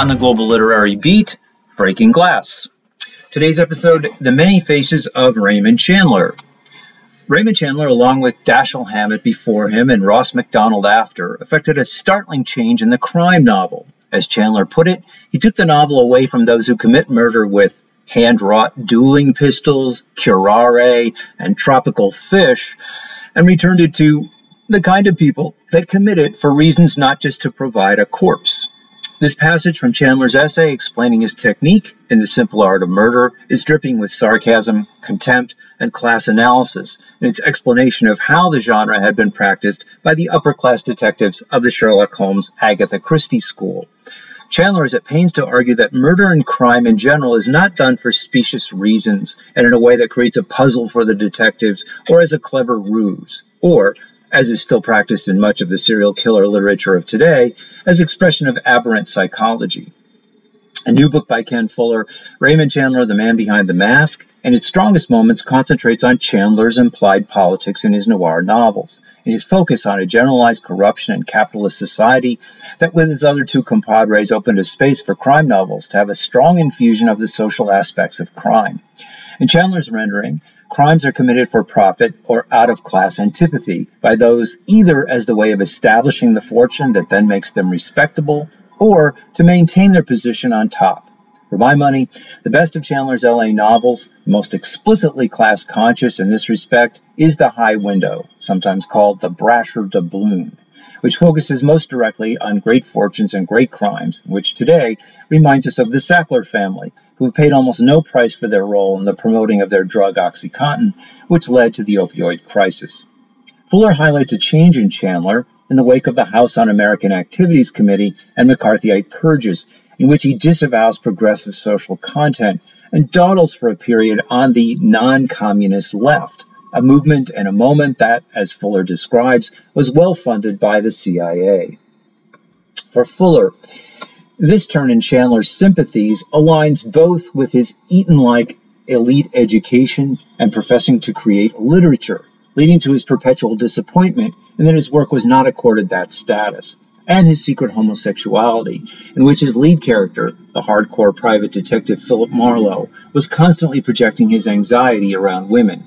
On the Global Literary Beat, Breaking Glass. Today's episode The Many Faces of Raymond Chandler. Raymond Chandler, along with Dashiell Hammett before him and Ross Macdonald after, effected a startling change in the crime novel. As Chandler put it, he took the novel away from those who commit murder with hand wrought dueling pistols, curare, and tropical fish, and returned it to the kind of people that commit it for reasons not just to provide a corpse. This passage from Chandler's essay explaining his technique in the simple art of murder is dripping with sarcasm, contempt, and class analysis in its explanation of how the genre had been practiced by the upper class detectives of the Sherlock Holmes Agatha Christie school. Chandler is at pains to argue that murder and crime in general is not done for specious reasons and in a way that creates a puzzle for the detectives or as a clever ruse, or as is still practiced in much of the serial killer literature of today, as expression of aberrant psychology. A new book by Ken Fuller, Raymond Chandler, The Man Behind the Mask, in its strongest moments concentrates on Chandler's implied politics in his noir novels, and his focus on a generalized corruption in capitalist society that with his other two compadres opened a space for crime novels to have a strong infusion of the social aspects of crime. In Chandler's rendering, crimes are committed for profit or out of class antipathy by those either as the way of establishing the fortune that then makes them respectable or to maintain their position on top. For my money, the best of Chandler's LA novels, most explicitly class conscious in this respect, is The High Window, sometimes called The Brasher Doubloon which focuses most directly on great fortunes and great crimes, which today reminds us of the Sackler family, who have paid almost no price for their role in the promoting of their drug OxyContin, which led to the opioid crisis. Fuller highlights a change in Chandler in the wake of the House Un American Activities Committee and McCarthyite purges, in which he disavows progressive social content and dawdles for a period on the non communist left a movement and a moment that, as Fuller describes, was well funded by the CIA. For Fuller, this turn in Chandler's sympathies aligns both with his Eton like elite education and professing to create literature, leading to his perpetual disappointment in that his work was not accorded that status, and his secret homosexuality, in which his lead character, the hardcore private detective Philip Marlowe, was constantly projecting his anxiety around women.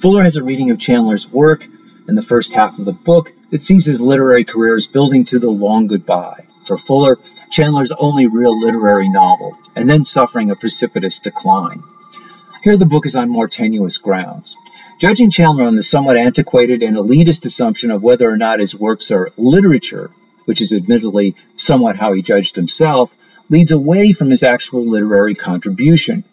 Fuller has a reading of Chandler's work in the first half of the book that sees his literary career as building to the long goodbye. For Fuller, Chandler's only real literary novel, and then suffering a precipitous decline. Here the book is on more tenuous grounds. Judging Chandler on the somewhat antiquated and elitist assumption of whether or not his works are literature, which is admittedly somewhat how he judged himself, leads away from his actual literary contribution.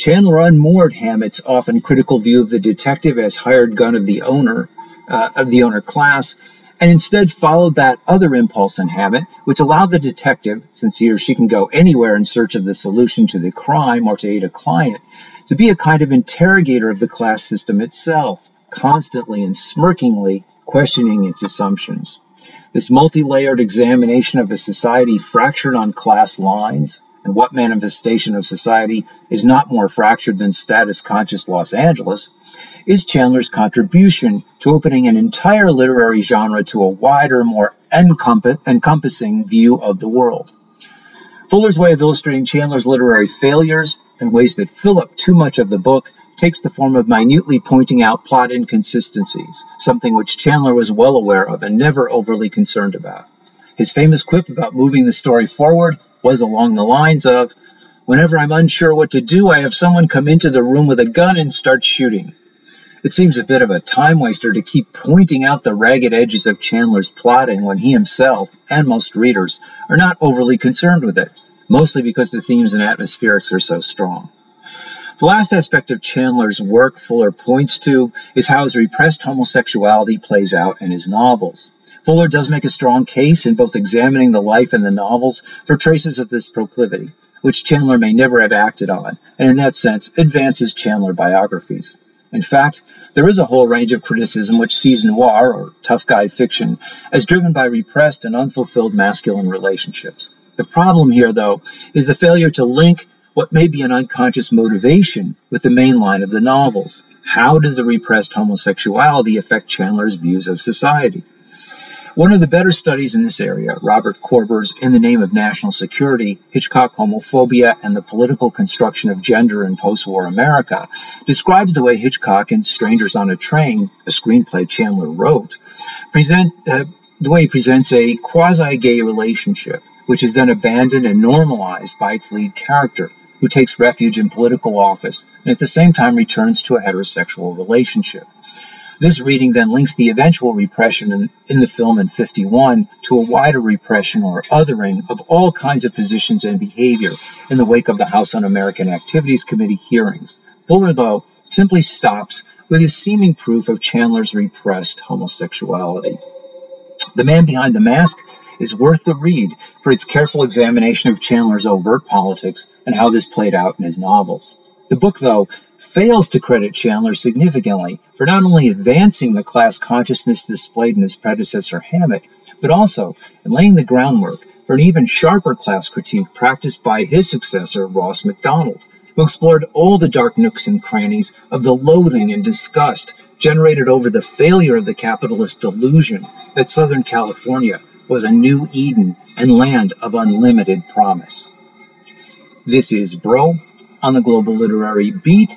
Chandler unmoored Hammett's often critical view of the detective as hired gun of the owner, uh, of the owner class, and instead followed that other impulse in Hammett, which allowed the detective, since he or she can go anywhere in search of the solution to the crime or to aid a client, to be a kind of interrogator of the class system itself, constantly and smirkingly questioning its assumptions. This multi layered examination of a society fractured on class lines, and what manifestation of society is not more fractured than status conscious Los Angeles, is Chandler's contribution to opening an entire literary genre to a wider, more encompassing view of the world. Fuller's way of illustrating Chandler's literary failures and ways that fill up too much of the book takes the form of minutely pointing out plot inconsistencies, something which Chandler was well aware of and never overly concerned about. His famous quip about moving the story forward was along the lines of Whenever I'm unsure what to do, I have someone come into the room with a gun and start shooting. It seems a bit of a time waster to keep pointing out the ragged edges of Chandler's plotting when he himself, and most readers, are not overly concerned with it. mostly because the themes and atmospherics are so strong. The last aspect of Chandler's work Fuller points to is how his repressed homosexuality plays out in his novels. Fuller does make a strong case in both examining the life and the novels for traces of this proclivity, which Chandler may never have acted on, and in that sense advances Chandler biographies. In fact, there is a whole range of criticism which sees noir, or tough guy fiction, as driven by repressed and unfulfilled masculine relationships. The problem here, though, is the failure to link what may be an unconscious motivation with the main line of the novels. How does the repressed homosexuality affect Chandler's views of society? One of the better studies in this area, Robert Corber's In the Name of National Security Hitchcock Homophobia and the Political Construction of Gender in Post-War America, describes the way Hitchcock in Strangers on a Train, a screenplay Chandler wrote, present, uh, the way he presents a quasi gay relationship, which is then abandoned and normalized by its lead character, who takes refuge in political office and at the same time returns to a heterosexual relationship. This reading then links the eventual repression in, in, the film in 51 to a wider repression or othering of all kinds of positions and behavior in the wake of the House Un American Activities Committee hearings. Fuller, though, simply stops with his seeming proof of Chandler's repressed homosexuality. The Man Behind the Mask is worth the read for its careful examination of Chandler's overt politics and how this played out in his novels. The book, though, fails to credit Chandler significantly for not only advancing the class consciousness displayed in his predecessor Hammett, but also in laying the groundwork for an even sharper class critique practiced by his successor, Ross Macdonald, who explored all the dark nooks and crannies of the loathing and disgust generated over the failure of the capitalist delusion that Southern California was a new Eden and land of unlimited promise. This is Broe on the Global Literary Beat